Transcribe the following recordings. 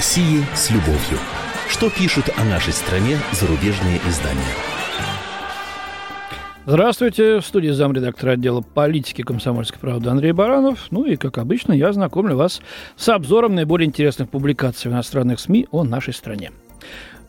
России с любовью. Что пишут о нашей стране зарубежные издания? Здравствуйте, в студии замредактора отдела политики комсомольской правды Андрей Баранов. Ну и, как обычно, я знакомлю вас с обзором наиболее интересных публикаций в иностранных СМИ о нашей стране.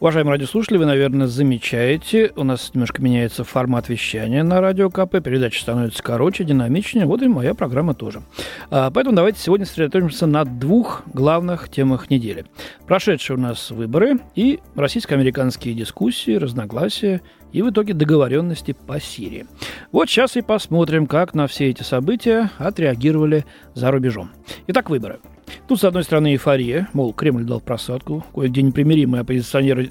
Уважаемые радиослушатели, вы, наверное, замечаете, у нас немножко меняется формат вещания на радио КП, передача становится короче, динамичнее, вот и моя программа тоже. А, поэтому давайте сегодня сосредоточимся на двух главных темах недели. Прошедшие у нас выборы и российско-американские дискуссии, разногласия и в итоге договоренности по Сирии. Вот сейчас и посмотрим, как на все эти события отреагировали за рубежом. Итак, выборы. Тут, с одной стороны, эйфория, мол, Кремль дал просадку, кое-где непримиримые оппозиционеры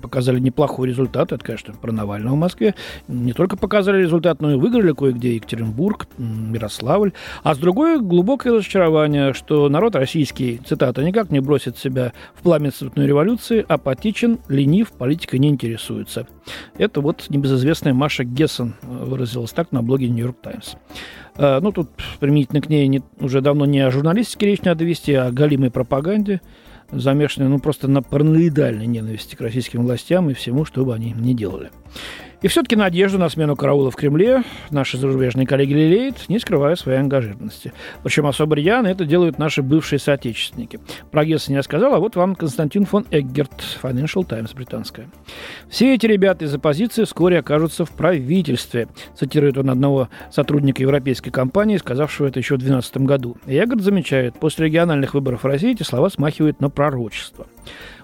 показали неплохой результат, это, конечно, про Навального в Москве, не только показали результат, но и выиграли кое-где Екатеринбург, Ярославль, а с другой глубокое разочарование, что народ российский, цитата, никак не бросит себя в пламя цветной революции, апатичен, ленив, политикой не интересуется. Это вот небезызвестная Маша Гессен выразилась так на блоге Нью-Йорк Таймс. Э, ну, тут применительно к ней не, уже давно не о журналистике речь надо вести, а о галимой пропаганде, замешанной, ну, просто на параноидальной ненависти к российским властям и всему, что бы они ни делали. И все-таки надежду на смену караула в Кремле наши зарубежные коллеги лелеют, не скрывая своей ангажированности. Причем особо рьяно это делают наши бывшие соотечественники. Про Гесса не сказал, а вот вам Константин фон Эггерт, Financial Times британская. Все эти ребята из оппозиции вскоре окажутся в правительстве, цитирует он одного сотрудника европейской компании, сказавшего это еще в 2012 году. Эггерт замечает, после региональных выборов в России эти слова смахивают на пророчество.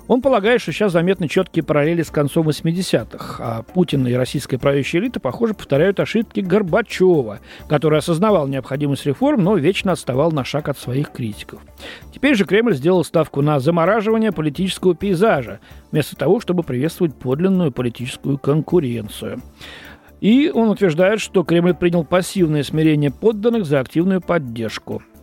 Он полагает, что сейчас заметны четкие параллели с концом 80-х, а Путин и российская правящая элита, похоже, повторяют ошибки Горбачева, который осознавал необходимость реформ, но вечно отставал на шаг от своих критиков. Теперь же Кремль сделал ставку на замораживание политического пейзажа, вместо того, чтобы приветствовать подлинную политическую конкуренцию. И он утверждает, что Кремль принял пассивное смирение подданных за активную поддержку –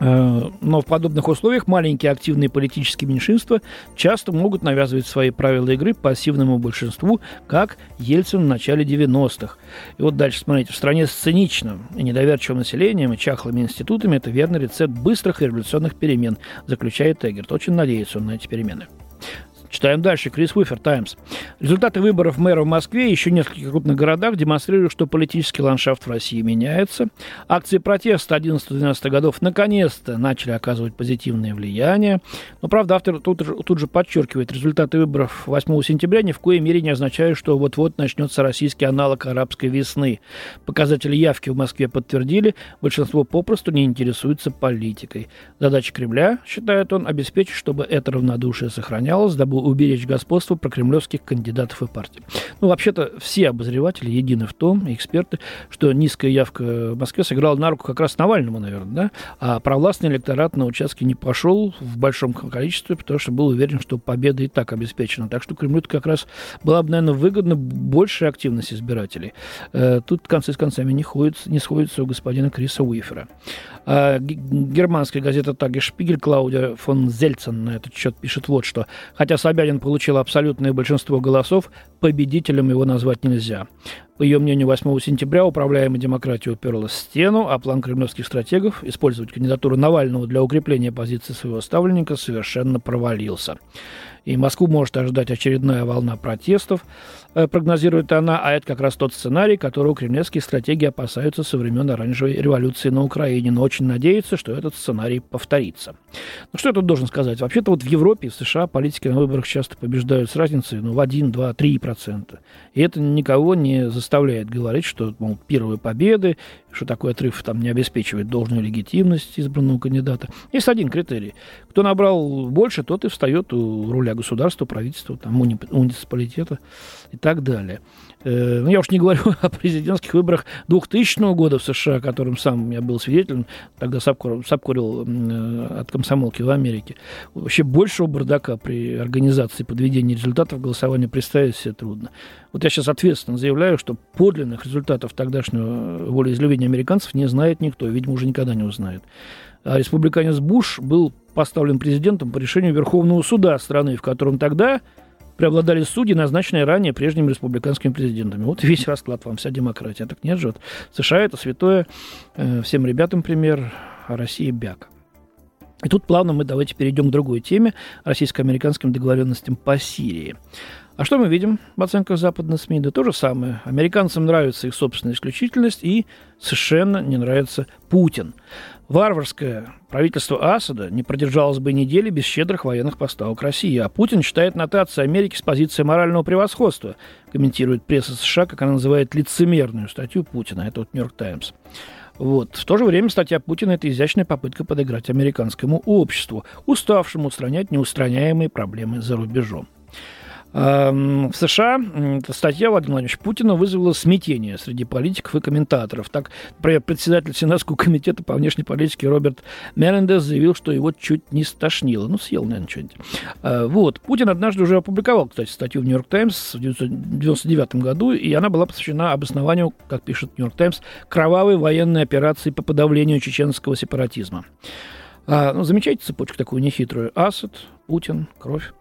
но в подобных условиях маленькие активные политические меньшинства часто могут навязывать свои правила игры пассивному большинству, как Ельцин в начале 90-х. И вот дальше, смотрите, в стране с циничным и недоверчивым населением и чахлыми институтами это верный рецепт быстрых и революционных перемен, заключает Эггерт. Очень надеется он на эти перемены. Читаем дальше. Крис Уифер, Таймс. Результаты выборов мэра в Москве и еще нескольких крупных городах демонстрируют, что политический ландшафт в России меняется. Акции протеста 11-12 годов наконец-то начали оказывать позитивное влияние. Но, правда, автор тут, тут же подчеркивает, результаты выборов 8 сентября ни в коей мере не означают, что вот-вот начнется российский аналог арабской весны. Показатели явки в Москве подтвердили, большинство попросту не интересуется политикой. Задача Кремля, считает он, обеспечить, чтобы это равнодушие сохранялось, дабы уберечь господство прокремлевских кандидатов и партий. Ну, вообще-то, все обозреватели едины в том, эксперты, что низкая явка в Москве сыграла на руку как раз Навальному, наверное, да? А провластный электорат на участке не пошел в большом количестве, потому что был уверен, что победа и так обеспечена. Так что Кремлю как раз была бы, наверное, выгодна большая активность избирателей. Э, тут концы с концами не, ходят, не сходятся у господина Криса Уифера. А германская газета «Таги Шпигель» Клаудия фон Зельцен на этот счет пишет вот что. Хотя Собянин получил абсолютное большинство голосов, победителем его назвать нельзя. По ее мнению, 8 сентября управляемая демократия уперлась в стену, а план кремлевских стратегов использовать кандидатуру Навального для укрепления позиции своего ставленника совершенно провалился. И Москву может ожидать очередная волна протестов. Э, прогнозирует она, а это как раз тот сценарий, которого кремлевские стратегии опасаются со времен оранжевой революции на Украине, но очень надеются, что этот сценарий повторится. Ну что я тут должен сказать? Вообще-то вот в Европе, в США политики на выборах часто побеждают с разницей ну, в 1, 2, 3 процента. И это никого не заставляет говорить, что мол, первые победы, что такой отрыв там не обеспечивает должную легитимность избранного кандидата. Есть один критерий. Кто набрал больше, тот и встает у руля государства, правительства, там, муниципалитета и так далее. Э, ну, я уж не говорю о президентских выборах 2000 года в США, которым сам я был свидетелем, тогда сапкурил, э, от комсомолки в Америке. Вообще большего бардака при организации подведения результатов голосования представить себе трудно. Вот я сейчас ответственно заявляю, что подлинных результатов тогдашнего волеизъявления американцев не знает никто, видимо, уже никогда не узнает. А республиканец Буш был поставлен президентом по решению Верховного суда страны, в котором тогда преобладали судьи, назначенные ранее прежними республиканскими президентами. Вот весь расклад вам, вся демократия. Так нет же, вот США это святое, э, всем ребятам пример, а Россия бяк. И тут плавно мы давайте перейдем к другой теме – российско-американским договоренностям по Сирии. А что мы видим в оценках западных СМИ? Да то же самое. Американцам нравится их собственная исключительность, и совершенно не нравится Путин. Варварское правительство Асада не продержалось бы недели без щедрых военных поставок России, а Путин считает нотации Америки с позиции морального превосходства, комментирует пресса США, как она называет лицемерную статью Путина, это вот «Нью-Йорк Таймс». Вот. В то же время статья Путина – это изящная попытка подыграть американскому обществу, уставшему устранять неустраняемые проблемы за рубежом. Эм, в США статья Владимира Владимировича Путина вызвала смятение среди политиков и комментаторов. Так, председатель Сенатского комитета по внешней политике Роберт Мелендес заявил, что его чуть не стошнило. Ну, съел, наверное, что-нибудь. Э, вот. Путин однажды уже опубликовал, кстати, статью в «Нью-Йорк Таймс» в 1999 году, и она была посвящена обоснованию, как пишет «Нью-Йорк Таймс», кровавой военной операции по подавлению чеченского сепаратизма. А, ну, замечайте цепочку такую нехитрую. Асад, Путин, кровь.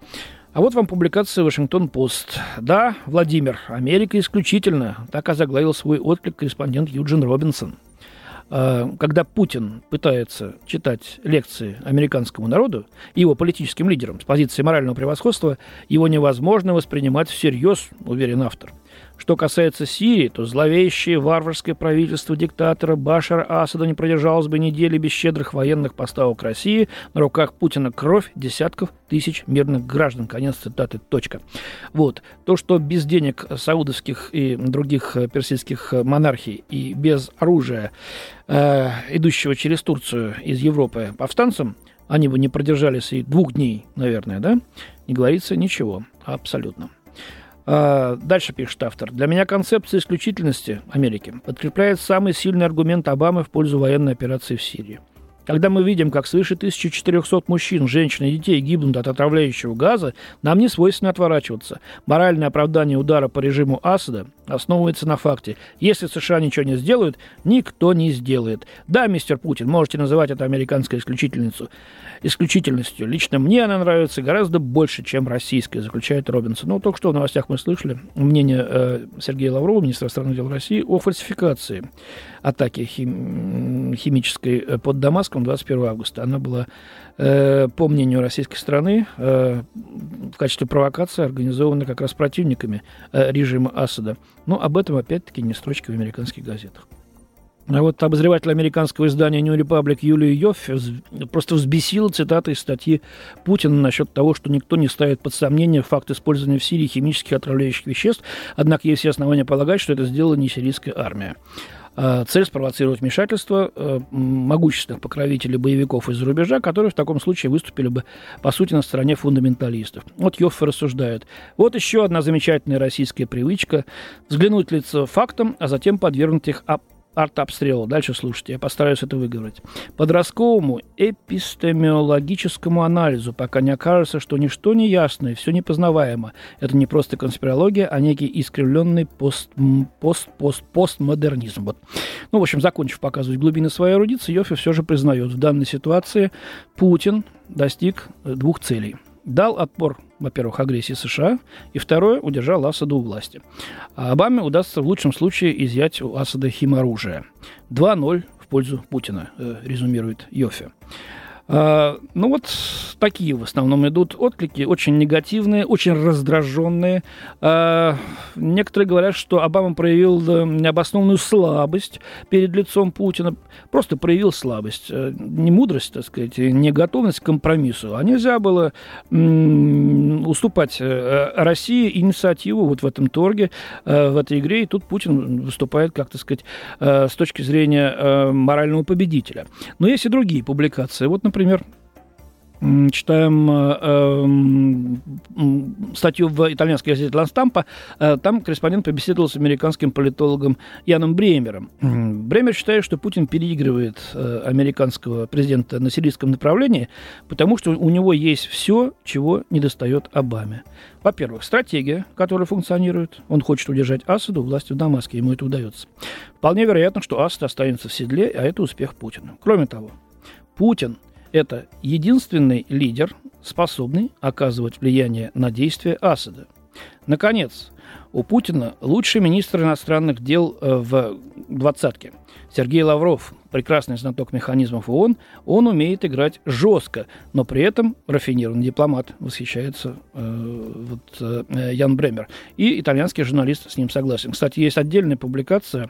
А вот вам публикация Вашингтон-Пост. Да, Владимир, Америка исключительно. Так озаглавил свой отклик корреспондент Юджин Робинсон. А, когда Путин пытается читать лекции американскому народу его политическим лидерам с позиции морального превосходства, его невозможно воспринимать всерьез, уверен автор – что касается Сирии, то зловещее варварское правительство диктатора Башара Асада не продержалось бы недели без щедрых военных поставок России. На руках Путина кровь десятков тысяч мирных граждан. Конец цитаты. Точка. Вот. То, что без денег саудовских и других персидских монархий и без оружия, э, идущего через Турцию из Европы повстанцам, они бы не продержались и двух дней, наверное, да? Не говорится ничего. Абсолютно. А, дальше пишет автор. Для меня концепция исключительности Америки подкрепляет самый сильный аргумент Обамы в пользу военной операции в Сирии – когда мы видим, как свыше 1400 мужчин, женщин и детей гибнут от отравляющего газа, нам не свойственно отворачиваться. Моральное оправдание удара по режиму Асада основывается на факте. Если США ничего не сделают, никто не сделает. Да, мистер Путин, можете называть это американской исключительницей, исключительностью. Лично мне она нравится гораздо больше, чем российская, заключает Робинсон. Ну, только что в новостях мы слышали мнение э, Сергея Лаврова, министра иностранных дел России, о фальсификации атаки хим, химической э, под Дамаском 21 августа. Она была, э, по мнению российской страны, э, в качестве провокации организована как раз противниками э, режима Асада. Но об этом, опять-таки, не строчки в американских газетах. А вот обозреватель американского издания New Republic Юлия Йоффе просто взбесила цитаты из статьи Путина насчет того, что никто не ставит под сомнение факт использования в Сирии химических отравляющих веществ, однако есть все основания полагать, что это сделала не сирийская армия. Э, цель спровоцировать вмешательство э, могущественных покровителей боевиков из-за рубежа, которые в таком случае выступили бы, по сути, на стороне фундаменталистов. Вот Йоффе рассуждает. Вот еще одна замечательная российская привычка взглянуть лицо фактом, а затем подвергнуть их артобстрелу. Дальше слушайте, я постараюсь это выговорить. Подростковому эпистемиологическому анализу пока не окажется, что ничто не ясно и все непознаваемо. Это не просто конспирология, а некий искривленный пост, пост, пост, постмодернизм. Вот. Ну, в общем, закончив показывать глубины своей эрудиции, Йофи все же признает, в данной ситуации Путин достиг двух целей – дал отпор, во-первых, агрессии США, и второе, удержал Асада у власти. А Обаме удастся в лучшем случае изъять у Асада химоружие. 2-0 в пользу Путина, э, резюмирует Йофе. А, ну вот такие в основном идут отклики, очень негативные, очень раздраженные. А, некоторые говорят, что Обама проявил необоснованную слабость перед лицом Путина, просто проявил слабость, э, не мудрость, так сказать, не готовность к компромиссу. А нельзя было уступать э, России инициативу вот в этом торге, э, в этой игре, и тут Путин выступает, как так сказать, с точки зрения морального победителя. Но есть и другие публикации. Вот, например, читаем э, э, статью в итальянской газете «Ланстампа», э, там корреспондент побеседовал с американским политологом Яном Бремером. Бремер считает, что Путин переигрывает э, американского президента на сирийском направлении, потому что у него есть все, чего не достает Обаме. Во-первых, стратегия, которая функционирует. Он хочет удержать Асаду власти в Дамаске, ему это удается. Вполне вероятно, что Асад останется в седле, а это успех Путина. Кроме того, Путин – это единственный лидер, способный оказывать влияние на действия Асада. Наконец, У Путина лучший министр иностранных дел э, в двадцатке. Сергей Лавров, прекрасный знаток механизмов ООН, он умеет играть жестко, но при этом рафинированный дипломат, восхищается э, вот, э, Ян Бремер. И итальянский журналист с ним согласен. Кстати, есть отдельная публикация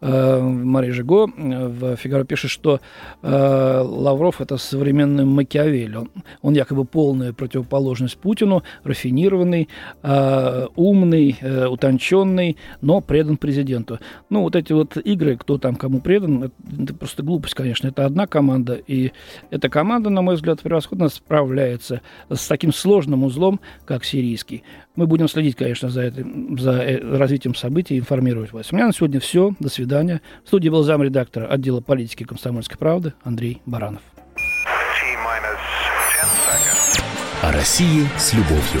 э, Марии Жиго э, в «Фигаро» пишет, что э, Лавров – это современный Макиавелли. Он, он якобы полная противоположность Путину, рафинированный, э, умный, э, утонченный, но предан президенту. Ну, вот эти вот игры, кто там кому предан, это просто глупость, конечно. Это одна команда, и эта команда, на мой взгляд, превосходно справляется с таким сложным узлом, как сирийский. Мы будем следить, конечно, за, этим, за э, развитием событий, информировать вас. У меня на сегодня все. До свидания. В студии был замредактора отдела политики комсомольской правды Андрей Баранов. О России с любовью.